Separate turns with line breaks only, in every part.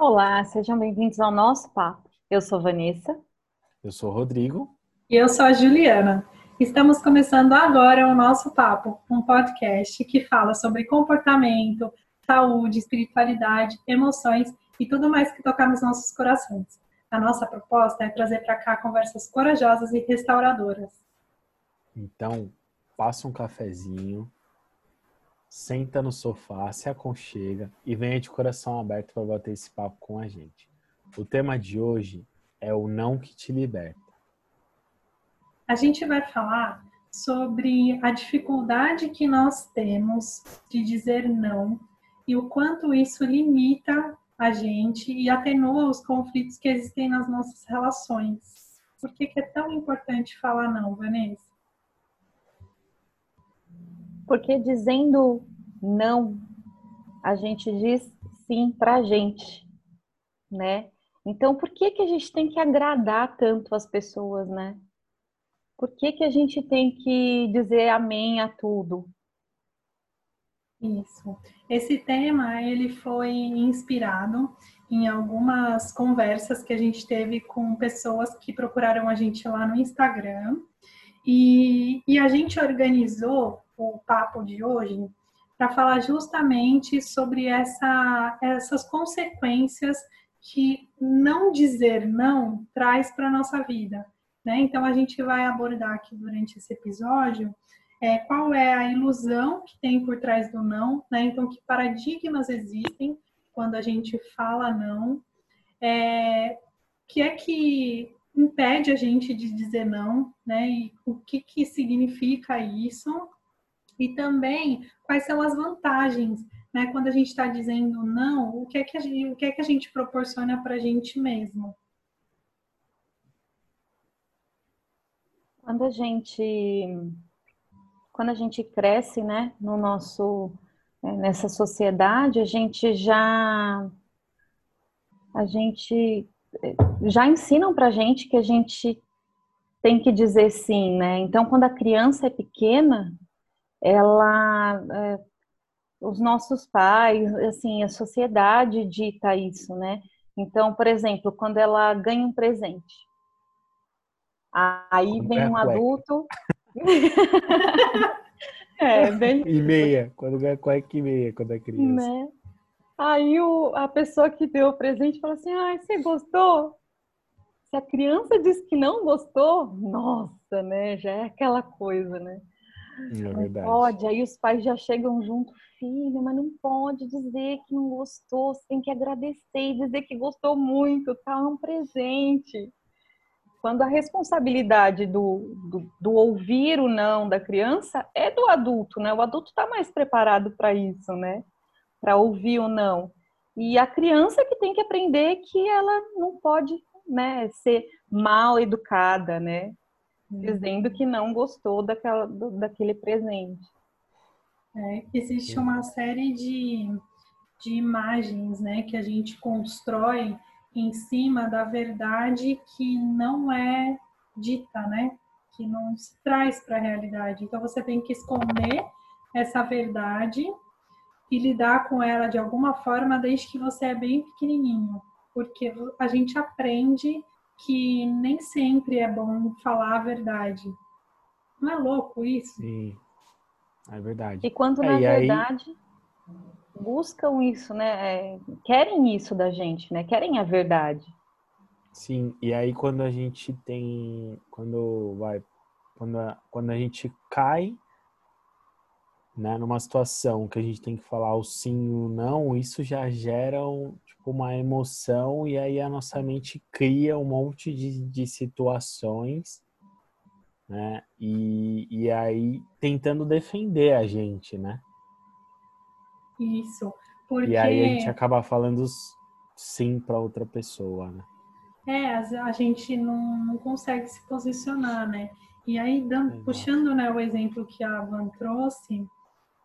Olá, sejam bem-vindos ao nosso papo. Eu sou Vanessa.
Eu sou Rodrigo.
E eu sou a Juliana. Estamos começando agora o nosso papo, um podcast que fala sobre comportamento, saúde, espiritualidade, emoções e tudo mais que tocar nos nossos corações. A nossa proposta é trazer para cá conversas corajosas e restauradoras.
Então, passa um cafezinho, senta no sofá, se aconchega e venha de coração aberto para bater esse papo com a gente. O tema de hoje é o não que te liberta.
A gente vai falar sobre a dificuldade que nós temos de dizer não e o quanto isso limita a gente e atenua os conflitos que existem nas nossas relações. Por que, que é tão importante falar não, Vanessa?
Porque dizendo não, a gente diz sim pra gente, né? Então, por que que a gente tem que agradar tanto as pessoas, né? Por que que a gente tem que dizer amém a tudo?
Isso. Esse tema, ele foi inspirado em algumas conversas que a gente teve com pessoas que procuraram a gente lá no Instagram. E, e a gente organizou o papo de hoje para falar justamente sobre essa, essas consequências que não dizer não traz para a nossa vida. Né? Então, a gente vai abordar aqui durante esse episódio é, qual é a ilusão que tem por trás do não, né? então, que paradigmas existem quando a gente fala não, é, que é que impede a gente de dizer não, né? E o que, que significa isso e também quais são as vantagens, né? Quando a gente está dizendo não, o que é que a gente, o que é que a gente proporciona para a gente mesmo?
Quando a gente quando a gente cresce, né, no nosso é, nessa sociedade, a gente já a gente é, já ensinam para gente que a gente tem que dizer sim, né? Então, quando a criança é pequena, ela é, os nossos pais, assim, a sociedade dita isso, né? Então, por exemplo, quando ela ganha um presente, aí vem um adulto.
é, bem... E meia, quando ganha cueca e meia, quando é criança.
Né? Aí o, a pessoa que deu o presente fala assim: ai, você gostou? Se a criança diz que não gostou, nossa, né? Já é aquela coisa, né?
É verdade.
Não pode, aí os pais já chegam junto, filho, mas não pode dizer que não gostou, você tem que agradecer e dizer que gostou muito, tá um presente. Quando a responsabilidade do, do, do ouvir o não da criança é do adulto, né? O adulto está mais preparado para isso, né? Para ouvir o não. E a criança que tem que aprender que ela não pode né, ser mal educada, né? Dizendo que não gostou daquela, do, daquele presente.
É, existe uma série de, de imagens né, que a gente constrói em cima da verdade que não é dita, né? Que não se traz para a realidade. Então você tem que esconder essa verdade e lidar com ela de alguma forma desde que você é bem pequenininho, porque a gente aprende que nem sempre é bom falar a verdade. Não é louco isso?
Sim, é verdade.
E quando,
é,
na verdade, aí... buscam isso, né? É, querem isso da gente, né? Querem a verdade.
Sim, e aí quando a gente tem. Quando vai. Quando a, quando a gente cai né, numa situação que a gente tem que falar o sim ou não, isso já gera um, tipo, uma emoção e aí a nossa mente cria um monte de, de situações, né? E, e aí tentando defender a gente, né?
Isso, porque...
E aí a gente acaba falando sim para outra pessoa, né?
É, a gente não, não consegue se posicionar, né? E aí, dando, puxando né, o exemplo que a Van trouxe,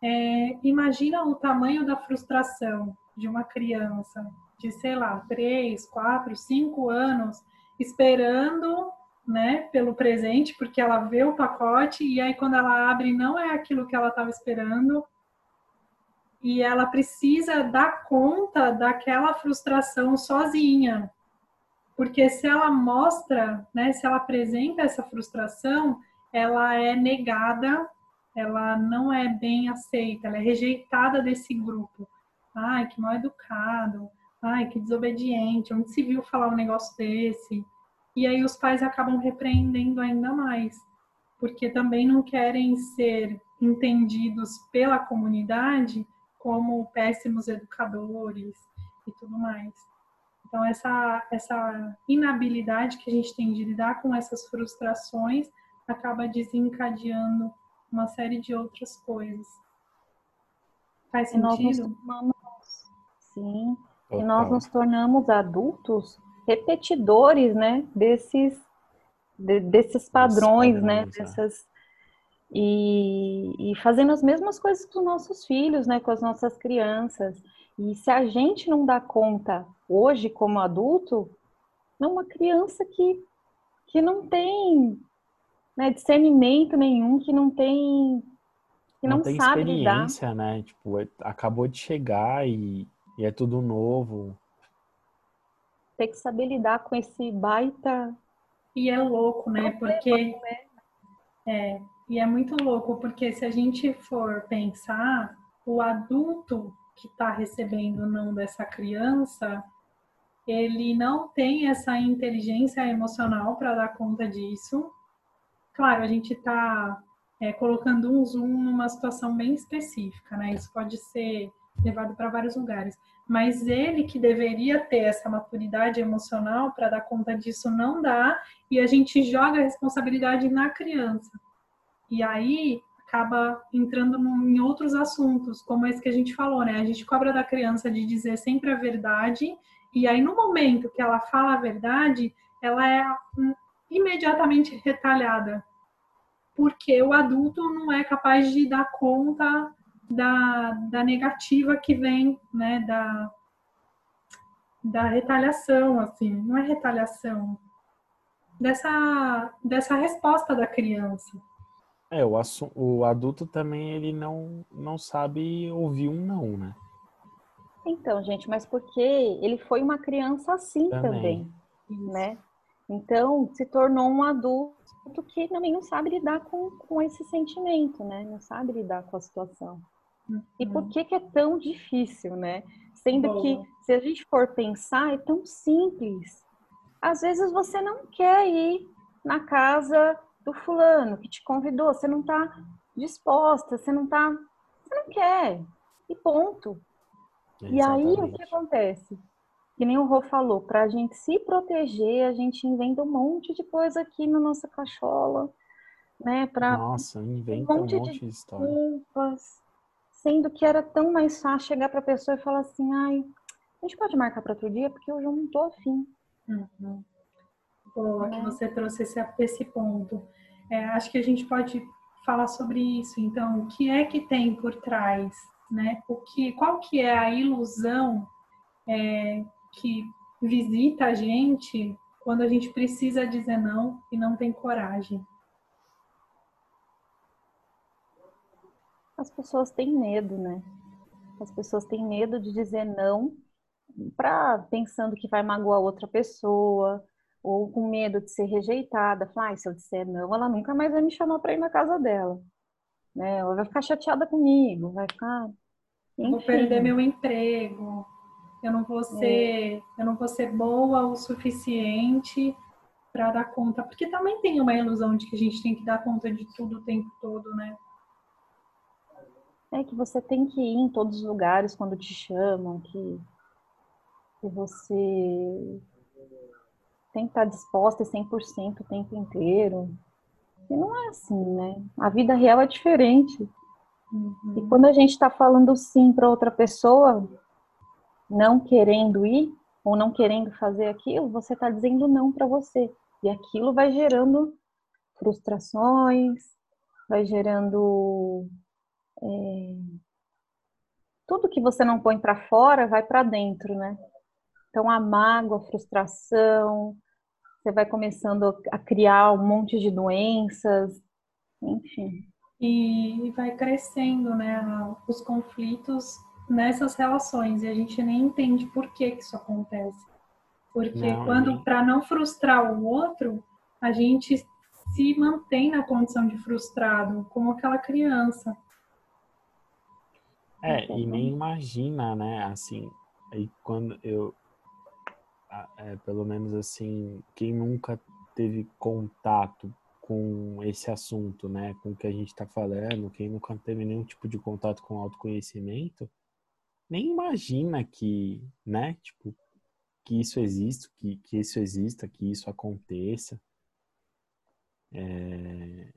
é, imagina o tamanho da frustração de uma criança de, sei lá, três, quatro, cinco anos esperando, né, pelo presente, porque ela vê o pacote e aí quando ela abre não é aquilo que ela estava esperando. e ela precisa dar conta daquela frustração sozinha. Porque se ela mostra, né, se ela apresenta essa frustração, ela é negada, ela não é bem aceita, ela é rejeitada desse grupo. Ai, que mal educado, ai, que desobediente, onde se viu falar um negócio desse? E aí os pais acabam repreendendo ainda mais, porque também não querem ser entendidos pela comunidade como péssimos educadores e tudo mais. Então, essa, essa inabilidade que a gente tem de lidar com essas frustrações acaba desencadeando uma série de outras coisas. Faz sentido?
Tornamos, sim. Total. E nós nos tornamos adultos repetidores, né, desses, de, desses padrões, né, padrões, né, dessas e, e fazendo as mesmas coisas com os nossos filhos, né, com as nossas crianças. E se a gente não dá conta hoje, como adulto, é uma criança que, que não tem né, discernimento nenhum, que não tem que não,
não tem
sabe
experiência,
lidar.
né? Tipo, é, acabou de chegar e, e é tudo novo.
Tem que saber lidar com esse baita.
E é louco, né? Porque é, e é muito louco, porque se a gente for pensar, o adulto que está recebendo o não dessa criança, ele não tem essa inteligência emocional para dar conta disso. Claro, a gente está é, colocando um zoom numa situação bem específica, né? Isso pode ser levado para vários lugares. Mas ele que deveria ter essa maturidade emocional para dar conta disso não dá, e a gente joga a responsabilidade na criança. E aí acaba entrando em outros assuntos, como esse que a gente falou, né? A gente cobra da criança de dizer sempre a verdade, e aí no momento que ela fala a verdade, ela é imediatamente retalhada. Porque o adulto não é capaz de dar conta da, da negativa que vem, né? Da, da retaliação, assim. Não é retaliação. Dessa, dessa resposta da criança.
É, o, o adulto também ele não, não sabe ouvir um não, né?
Então, gente, mas porque ele foi uma criança assim também, também né? Então, se tornou um adulto que também não sabe lidar com, com esse sentimento, né? Não sabe lidar com a situação. Uhum. E por que que é tão difícil, né? Sendo Bom. que, se a gente for pensar, é tão simples. Às vezes você não quer ir na casa do fulano que te convidou, você não está disposta, você não está, você não quer, e ponto. Exatamente. E aí o que acontece? Que nem o Rô falou, para a gente se proteger, a gente inventa um monte de coisa aqui na nossa cachola, né? Pra
Nossa, inventa um monte, um monte de, de história. Desculpas,
sendo que era tão mais fácil chegar para a pessoa e falar assim, ai, a gente pode marcar para outro dia porque hoje eu não tô afim.
Uhum. Boa que você trouxe esse, esse ponto. É, acho que a gente pode falar sobre isso. Então, o que é que tem por trás, né? O que, qual que é a ilusão é, que visita a gente quando a gente precisa dizer não e não tem coragem?
As pessoas têm medo, né? As pessoas têm medo de dizer não, para pensando que vai magoar outra pessoa, ou com medo de ser rejeitada, falar, ah, se eu disser não, ela nunca mais vai me chamar para ir na casa dela. Né? Ela vai ficar chateada comigo, vai ficar.
Enfim. Vou perder meu emprego, eu não vou ser, é. eu não vou ser boa o suficiente para dar conta, porque também tem uma ilusão de que a gente tem que dar conta de tudo o tempo todo, né?
É que você tem que ir em todos os lugares quando te chamam, que, que você tem que estar disposta e 100% o tempo inteiro. E não é assim, né? A vida real é diferente. Uhum. E quando a gente está falando sim para outra pessoa, não querendo ir ou não querendo fazer aquilo, você está dizendo não para você. E aquilo vai gerando frustrações, vai gerando. É... Tudo que você não põe para fora vai para dentro, né? Então, a mágoa, a frustração, você vai começando a criar um monte de doenças, enfim.
E vai crescendo, né? Os conflitos nessas relações e a gente nem entende por que, que isso acontece. Porque não, quando, para não frustrar o outro, a gente se mantém na condição de frustrado, como aquela criança.
É, e nem imagina, né? Assim, aí quando eu. É, pelo menos assim, quem nunca teve contato com esse assunto, né? Com o que a gente está falando, quem nunca teve nenhum tipo de contato com autoconhecimento, nem imagina que, né? Tipo, que isso exista, que, que isso exista, que isso aconteça. É,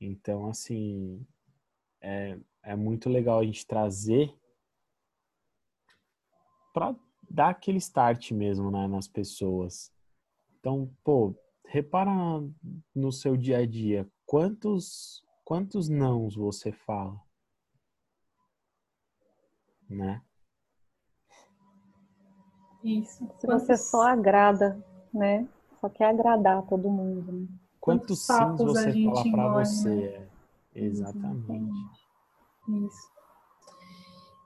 então, assim, é, é muito legal a gente trazer para dar aquele start mesmo né, nas pessoas. Então, pô, repara no seu dia a dia, quantos quantos nãos você fala? Né?
Isso.
Se quantos... você só agrada, né? Só quer agradar todo mundo. Né?
Quantos, quantos sims você fala para você? Né? Exatamente.
Isso.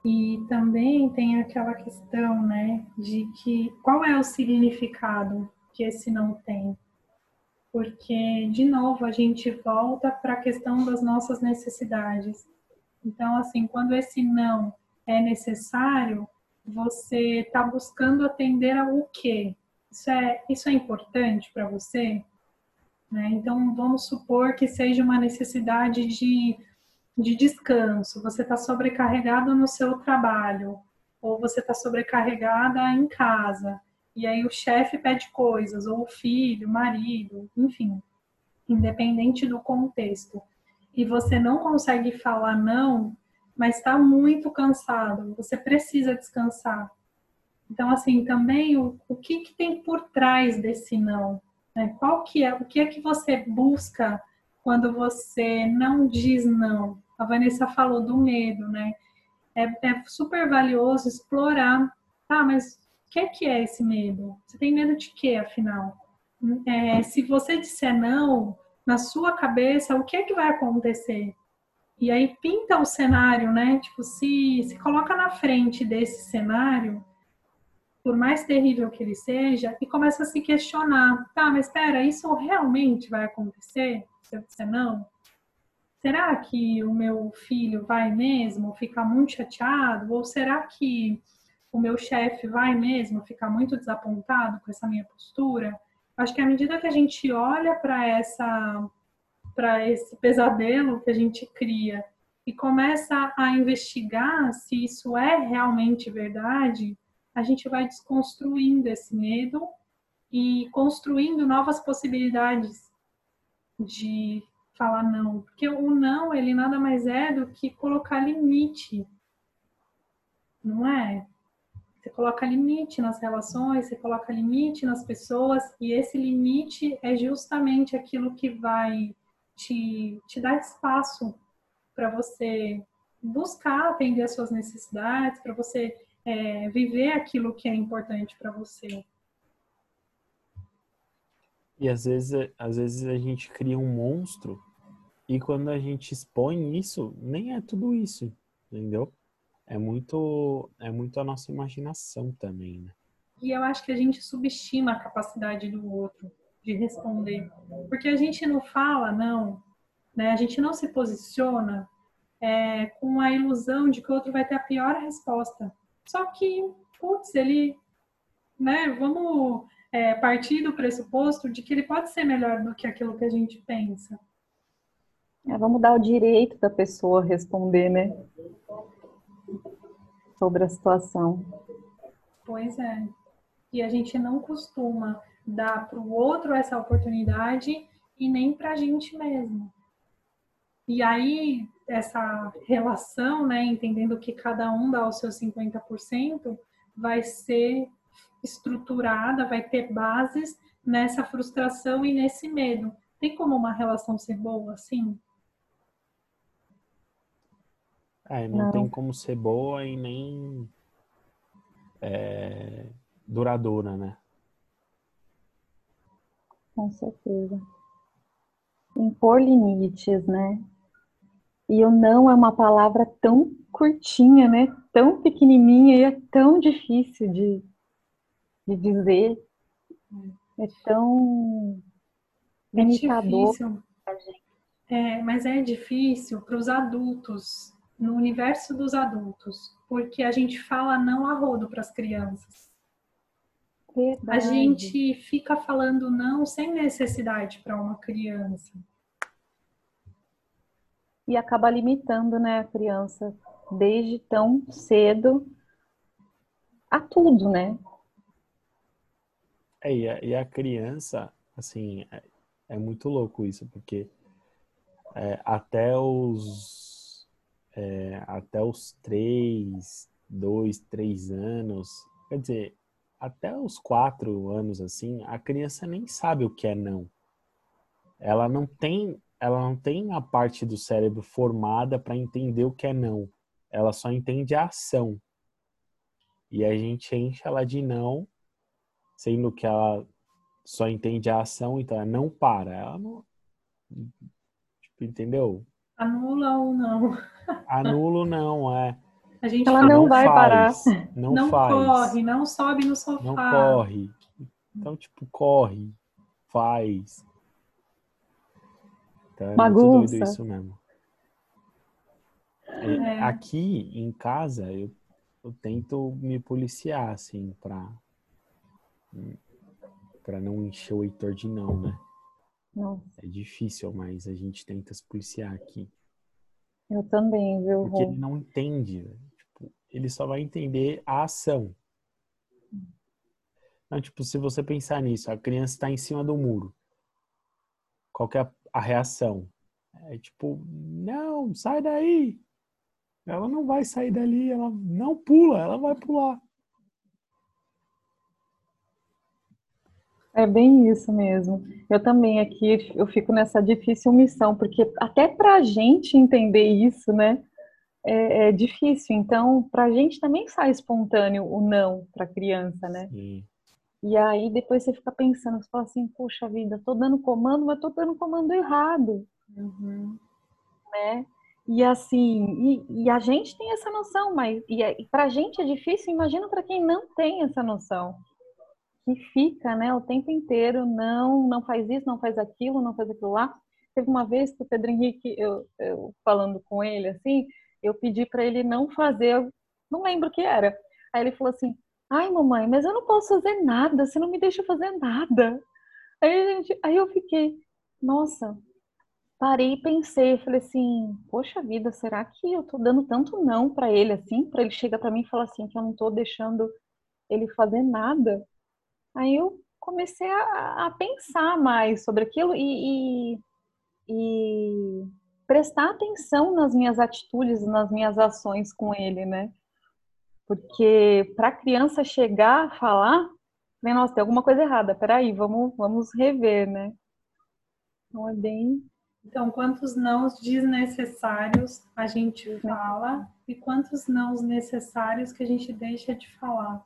E também tem aquela questão, né, de que qual é o significado que esse não tem? Porque, de novo, a gente volta para a questão das nossas necessidades. Então, assim, quando esse não é necessário, você está buscando atender ao quê? Isso é, isso é importante para você? Né? Então, vamos supor que seja uma necessidade de, de descanso, você está sobrecarregado no seu trabalho, ou você está sobrecarregada em casa, e aí o chefe pede coisas, ou o filho, o marido, enfim, independente do contexto, e você não consegue falar não, mas está muito cansado, você precisa descansar. Então, assim, também o, o que, que tem por trás desse não? Né? Qual que é, o que é que você busca quando você não diz não? A Vanessa falou do medo, né? É, é super valioso explorar. Ah, mas o que é que é esse medo? Você tem medo de quê, afinal? É, se você disser não, na sua cabeça, o que é que vai acontecer? E aí pinta o cenário, né? Tipo, se, se coloca na frente desse cenário por mais terrível que ele seja, e começa a se questionar: tá, mas espera, isso realmente vai acontecer? Se eu disser não? Será que o meu filho vai mesmo ficar muito chateado? Ou será que o meu chefe vai mesmo ficar muito desapontado com essa minha postura? Acho que à medida que a gente olha para essa para esse pesadelo que a gente cria e começa a investigar se isso é realmente verdade, a gente vai desconstruindo esse medo e construindo novas possibilidades de falar não. Porque o não, ele nada mais é do que colocar limite. Não é? Você coloca limite nas relações, você coloca limite nas pessoas, e esse limite é justamente aquilo que vai te, te dar espaço para você buscar atender as suas necessidades, para você é, viver aquilo que é importante para você.
E às vezes, às vezes a gente cria um monstro e quando a gente expõe isso, nem é tudo isso, entendeu? É muito, é muito a nossa imaginação também, né?
E eu acho que a gente subestima a capacidade do outro de responder, porque a gente não fala não, né? A gente não se posiciona é, com a ilusão de que o outro vai ter a pior resposta. Só que, putz, ele, né, vamos é, partir do pressuposto de que ele pode ser melhor do que aquilo que a gente pensa.
É, vamos dar o direito da pessoa responder, né? Sobre a situação.
Pois é. E a gente não costuma dar para o outro essa oportunidade e nem para a gente mesmo. E aí, essa relação, né, entendendo que cada um dá o seu 50%, vai ser estruturada, vai ter bases nessa frustração e nesse medo. Tem como uma relação ser boa assim?
É, não, não. tem como ser boa e nem é, duradoura, né?
Com certeza. Impor limites, né? E o não é uma palavra tão curtinha, né? tão pequenininha e é tão difícil de, de dizer. É tão
é limitador. É, mas é difícil para os adultos, no universo dos adultos, porque a gente fala não a rodo para as crianças. Verdade. A gente fica falando não sem necessidade para uma criança.
E acaba limitando, né, a criança desde tão cedo a tudo, né?
É, e a, e a criança, assim, é, é, muito louco isso, porque é, até os é, até os três, dois, três anos, quer dizer, até os quatro anos assim, a criança nem sabe o que é não. Ela não tem, ela não tem a parte do cérebro formada para entender o que é não. Ela só entende a ação. E a gente enche ela de não, sendo que ela só entende a ação, então ela não para. Ela não. Tipo, entendeu?
Anula ou não.
Anula não, é.
A gente Ela não, não vai faz,
parar. Não, não faz. corre, não sobe no sofá.
Não corre. Então, tipo, corre, faz. Então, é Bagunça. muito doido isso mesmo. É. Aqui em casa, eu, eu tento me policiar, assim, pra, pra não encher o Heitor de não, né? Não. É difícil, mas a gente tenta se policiar aqui.
Eu também, viu?
Porque ele não entende ele só vai entender a ação. Então, tipo, se você pensar nisso, a criança está em cima do muro. Qual que é a reação? É tipo, não, sai daí. Ela não vai sair dali, ela não pula, ela vai pular.
É bem isso mesmo. Eu também aqui eu fico nessa difícil missão, porque até para a gente entender isso, né? É, é difícil. Então, para a gente também sai espontâneo o não para a criança, né? Sim. E aí depois você fica pensando, você fala assim, poxa vida, tô dando comando, mas tô dando comando errado. Uhum. Né? E assim, e, e, a gente tem essa noção, mas e, e para a gente é difícil, imagina para quem não tem essa noção. Que fica, né, o tempo inteiro, não, não faz isso, não faz aquilo, não faz aquilo lá. Teve uma vez que o Pedro Henrique, eu, eu falando com ele assim, eu pedi para ele não fazer, não lembro o que era. Aí ele falou assim: "Ai, mamãe, mas eu não posso fazer nada, você não me deixa fazer nada". Aí, gente, aí eu fiquei, nossa, parei e pensei, falei assim: "Poxa vida, será que eu tô dando tanto não para ele assim, para ele chegar para mim e falar assim que eu não tô deixando ele fazer nada?". Aí eu comecei a, a pensar mais sobre aquilo e, e, e prestar atenção nas minhas atitudes, nas minhas ações com ele, né? Porque para a criança chegar a falar, né, nossa, tem alguma coisa errada, peraí, vamos, vamos rever, né? Então é bem.
Então, quantos nãos desnecessários a gente fala e quantos nãos necessários que a gente deixa de falar?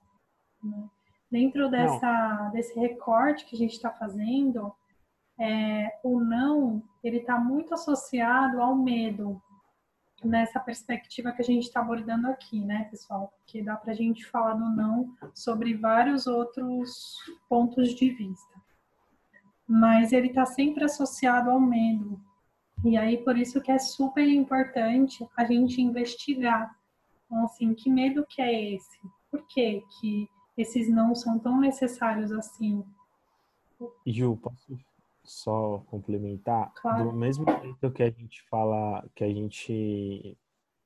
Né? Dentro dessa, desse recorte que a gente está fazendo, é, o não ele está muito associado ao medo nessa perspectiva que a gente está abordando aqui, né, pessoal? Porque dá para a gente falar do não sobre vários outros pontos de vista. Mas ele está sempre associado ao medo. E aí, por isso que é super importante a gente investigar. Então, assim, que medo que é esse? Por que que esses não são tão necessários assim?
Ju, posso só complementar, claro. do mesmo jeito que a gente fala, que a gente.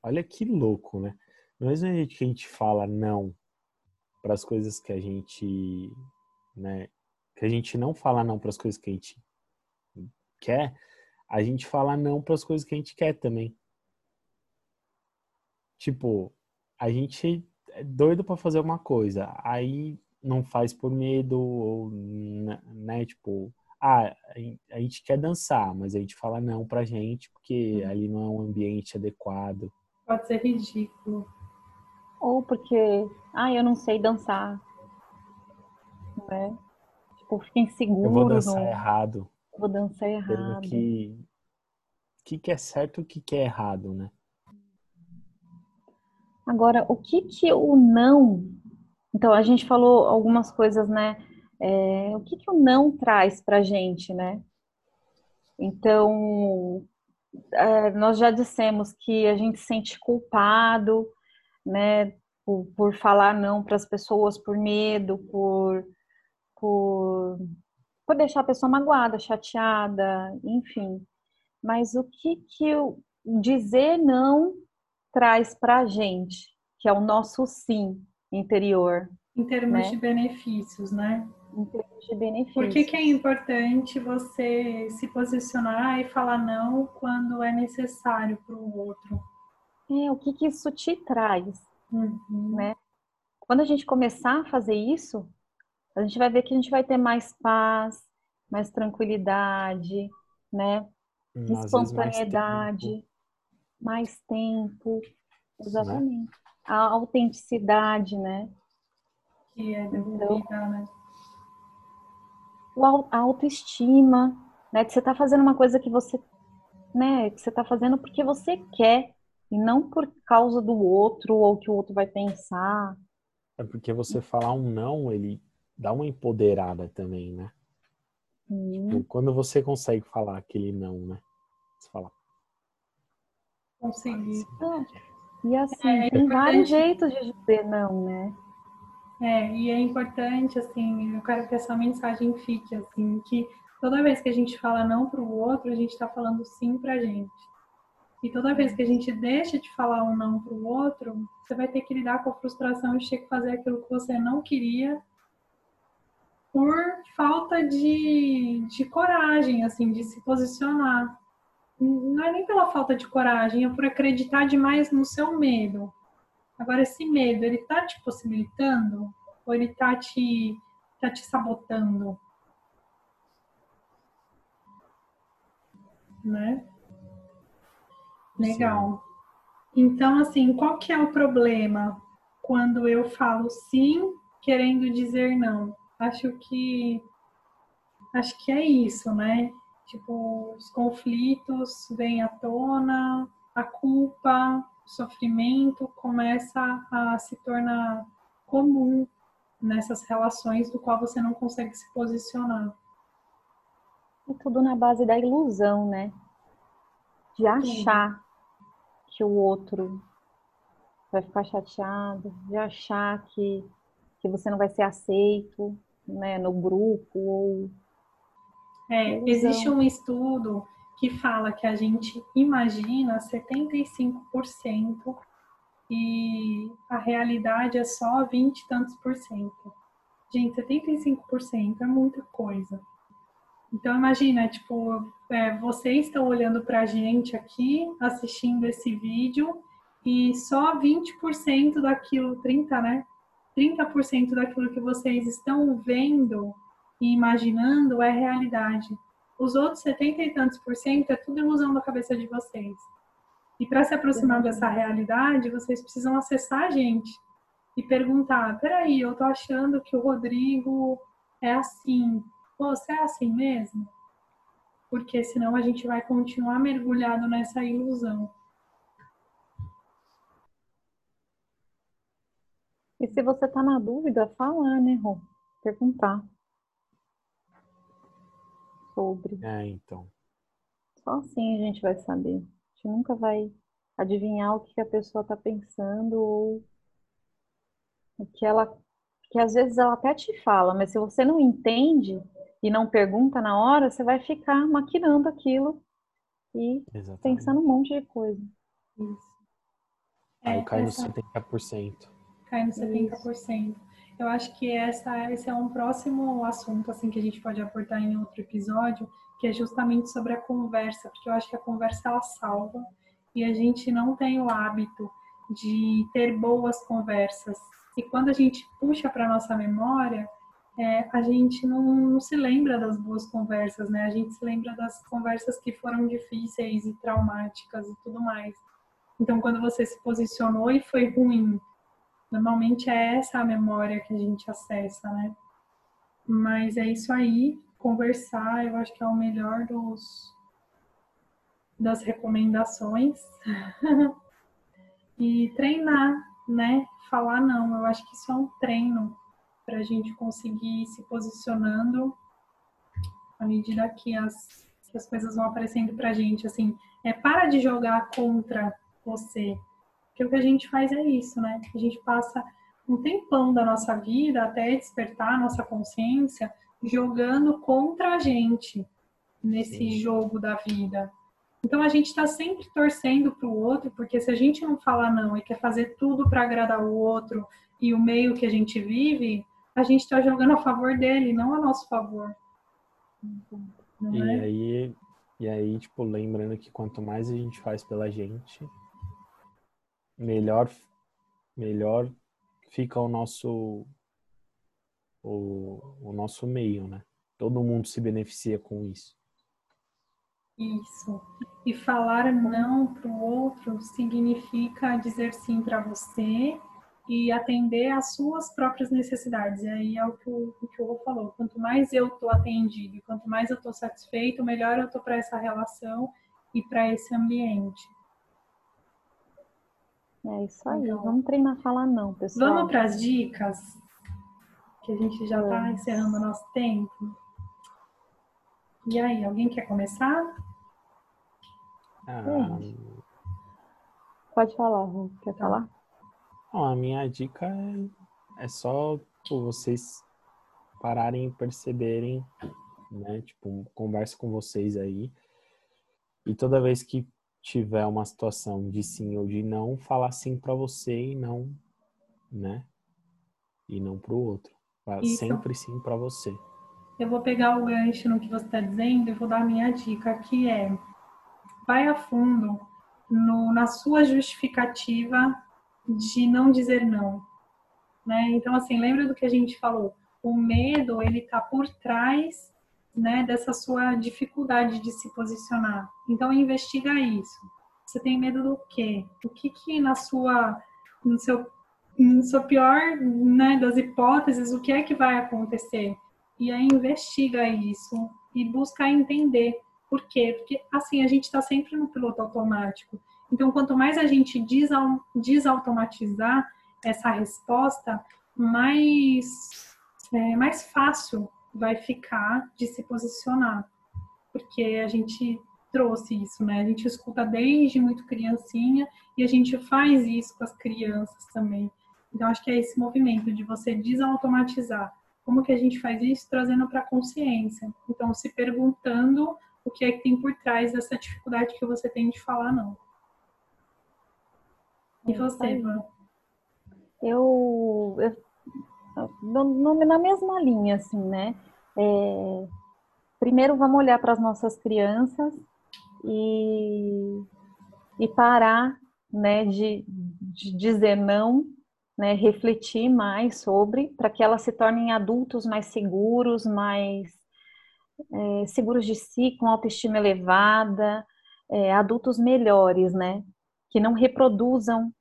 Olha que louco, né? Do mesmo jeito que a gente fala não para as coisas que a gente. Né, que a gente não fala não para as coisas que a gente quer, a gente fala não para as coisas que a gente quer também. Tipo, a gente é doido para fazer uma coisa, aí não faz por medo, ou, né, né tipo, ah, a gente quer dançar, mas a gente fala não pra gente, porque uhum. ali não é um ambiente adequado.
Pode ser ridículo.
Ou porque, ah, eu não sei dançar. Né? Tipo, fica inseguro.
Eu vou dançar errado.
Eu vou dançar errado.
que, que que é certo e o que que é errado, né?
Agora, o que que o não? Então, a gente falou algumas coisas, né? É, o que que o não traz pra gente, né? Então, é, nós já dissemos que a gente se sente culpado, né? Por, por falar não para as pessoas, por medo, por, por, por deixar a pessoa magoada, chateada, enfim. Mas o que que o dizer não traz para a gente, que é o nosso sim interior?
Em termos né? de benefícios, né?
Em termos de benefícios.
Por que, que é importante você se posicionar e falar não quando é necessário para o outro?
É, o que, que isso te traz,
uhum.
né? Quando a gente começar a fazer isso, a gente vai ver que a gente vai ter mais paz, mais tranquilidade, né? Hum, espontaneidade, mais tempo, exatamente. Né? A autenticidade, né?
Que é devolvida, né?
A autoestima, né? De você estar tá fazendo uma coisa que você, né? Que você está fazendo porque você quer e não por causa do outro ou que o outro vai pensar.
É porque você falar um não, ele dá uma empoderada também, né? Tipo, quando você consegue falar aquele não, né? Você fala.
Consegui.
e assim, é, tem vários jeitos de dizer não, né?
É, e é importante, assim, eu quero que essa mensagem fique, assim, que toda vez que a gente fala não para o outro, a gente está falando sim para a gente. E toda vez que a gente deixa de falar um não para o outro, você vai ter que lidar com a frustração de ter que fazer aquilo que você não queria por falta de, de coragem, assim, de se posicionar. Não é nem pela falta de coragem, é por acreditar demais no seu medo. Agora, esse medo, ele tá te possibilitando? Ou ele tá te, tá te sabotando? Né? Legal. Sim. Então, assim, qual que é o problema quando eu falo sim querendo dizer não? acho que acho que é isso, né? Tipo, os conflitos vêm à tona, a culpa, sofrimento começa a se tornar comum nessas relações do qual você não consegue se posicionar.
É tudo na base da ilusão, né? De achar que o outro vai ficar chateado, de achar que, que você não vai ser aceito, né, no grupo ou
é, existe um estudo que fala que a gente imagina 75% e a realidade é só 20 e tantos por cento. Gente, 75% é muita coisa. Então imagina, tipo, é, vocês estão olhando para a gente aqui, assistindo esse vídeo, e só 20% daquilo, 30, né? 30% daquilo que vocês estão vendo e imaginando é realidade. Os outros 70 e tantos por cento é tudo ilusão da cabeça de vocês. E para se aproximar dessa realidade, vocês precisam acessar a gente e perguntar: peraí, eu tô achando que o Rodrigo é assim. Você é assim mesmo? Porque senão a gente vai continuar mergulhado nessa ilusão.
E se você tá na dúvida, falar, né, Rô? Perguntar sobre.
É, então.
Só assim a gente vai saber. A gente nunca vai adivinhar o que a pessoa tá pensando ou o que ela. Que às vezes ela até te fala, mas se você não entende e não pergunta na hora, você vai ficar maquinando aquilo e Exatamente. pensando um monte de coisa.
Isso.
Aí é, cai essa... no 70%
cai no 70%. Eu acho que essa, esse é um próximo assunto assim que a gente pode aportar em outro episódio, que é justamente sobre a conversa, porque eu acho que a conversa ela salva e a gente não tem o hábito de ter boas conversas. E quando a gente puxa para nossa memória, é, a gente não, não, se lembra das boas conversas, né? A gente se lembra das conversas que foram difíceis e traumáticas e tudo mais. Então, quando você se posicionou e foi ruim, Normalmente é essa a memória que a gente acessa, né? Mas é isso aí, conversar, eu acho que é o melhor dos das recomendações. e treinar, né, falar não. Eu acho que isso é um treino para a gente conseguir ir se posicionando à medida que as, que as coisas vão aparecendo para a gente. Assim, é para de jogar contra você. Porque o que a gente faz é isso, né? A gente passa um tempão da nossa vida até despertar a nossa consciência jogando contra a gente nesse Sim. jogo da vida. Então a gente está sempre torcendo para o outro, porque se a gente não falar não e quer fazer tudo para agradar o outro e o meio que a gente vive, a gente está jogando a favor dele, não a nosso favor.
Não e é? aí, e aí, tipo, lembrando que quanto mais a gente faz pela gente, melhor, melhor fica o nosso o, o nosso meio, né? Todo mundo se beneficia com isso.
Isso. E falar não para o outro significa dizer sim para você e atender às suas próprias necessidades. E aí é o que o, o que o Rô falou. Quanto mais eu estou atendido, quanto mais eu estou satisfeito, melhor eu estou para essa relação e para esse ambiente.
É isso aí. Então, Vamos treinar a falar não, pessoal.
Vamos para as dicas, que a gente já está encerrando o nosso tempo. E aí, alguém quer começar?
Ah, Pode falar, quer tá. falar?
Não, a minha dica é, é só tipo, vocês pararem e perceberem, né? Tipo, conversa com vocês aí. E toda vez que tiver uma situação de sim ou de não, falar sim para você e não, né? E não para o outro. Isso. Sempre sim para você.
Eu vou pegar o gancho no que você está dizendo e vou dar a minha dica, que é vai a fundo no, na sua justificativa de não dizer não. Né? Então, assim, lembra do que a gente falou? O medo, ele tá por trás né, dessa sua dificuldade de se posicionar. Então, investiga isso. Você tem medo do quê? O que que na sua, no seu, no seu pior né, das hipóteses, o que é que vai acontecer? E aí investiga isso e busca entender por quê? Porque assim a gente está sempre no piloto automático. Então, quanto mais a gente desautomatizar essa resposta, mais, é, mais fácil vai ficar de se posicionar. Porque a gente trouxe isso, né? A gente escuta desde muito criancinha e a gente faz isso com as crianças também. Então, acho que é esse movimento de você desautomatizar. Como que a gente faz isso? Trazendo para a consciência. Então, se perguntando o que é que tem por trás dessa dificuldade que você tem de falar não. E você, Ivan?
Eu, eu na mesma linha, assim, né? É, primeiro vamos olhar para as nossas crianças e, e parar, né, de, de dizer não, né, refletir mais sobre, para que elas se tornem adultos mais seguros, mais é, seguros de si, com autoestima elevada, é, adultos melhores, né? Que não reproduzam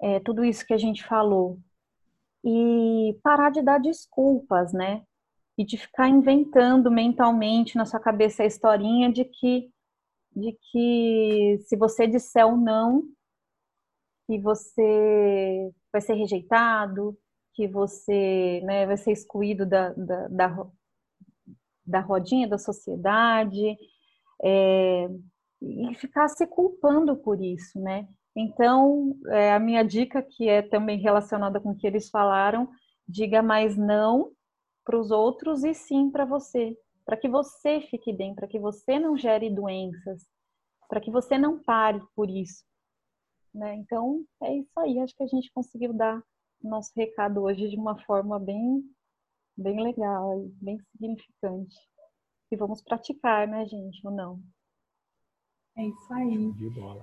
é, tudo isso que a gente falou. E parar de dar desculpas, né? E de ficar inventando mentalmente na sua cabeça a historinha de que, de que se você disser o não, que você vai ser rejeitado, que você né, vai ser excluído da, da, da, da rodinha da sociedade, é, e ficar se culpando por isso, né? Então, é, a minha dica, que é também relacionada com o que eles falaram, diga mais não para os outros e sim para você, para que você fique bem, para que você não gere doenças, para que você não pare por isso. Né? Então, é isso aí. Acho que a gente conseguiu dar nosso recado hoje de uma forma bem bem legal, bem significante. E vamos praticar, né, gente, ou não?
É isso aí.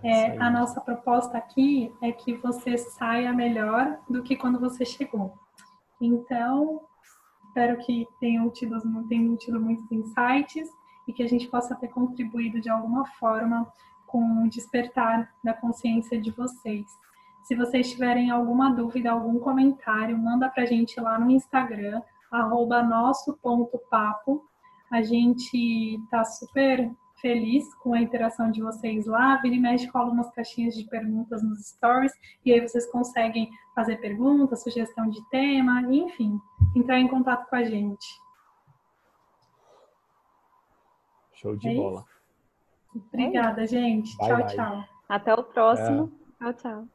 É, a nossa proposta aqui é que você saia melhor do que quando você chegou. Então, espero que tenham tido, tenham tido muitos insights e que a gente possa ter contribuído de alguma forma com o despertar da consciência de vocês. Se vocês tiverem alguma dúvida, algum comentário, manda pra gente lá no Instagram, arroba nosso ponto papo. A gente tá super feliz com a interação de vocês lá. Vira e mexe, cola umas caixinhas de perguntas nos stories e aí vocês conseguem fazer perguntas, sugestão de tema, enfim, entrar em contato com a gente.
Show de é bola.
Obrigada, gente.
Bye,
tchau,
bye.
tchau.
Até o próximo. É. Tchau, tchau.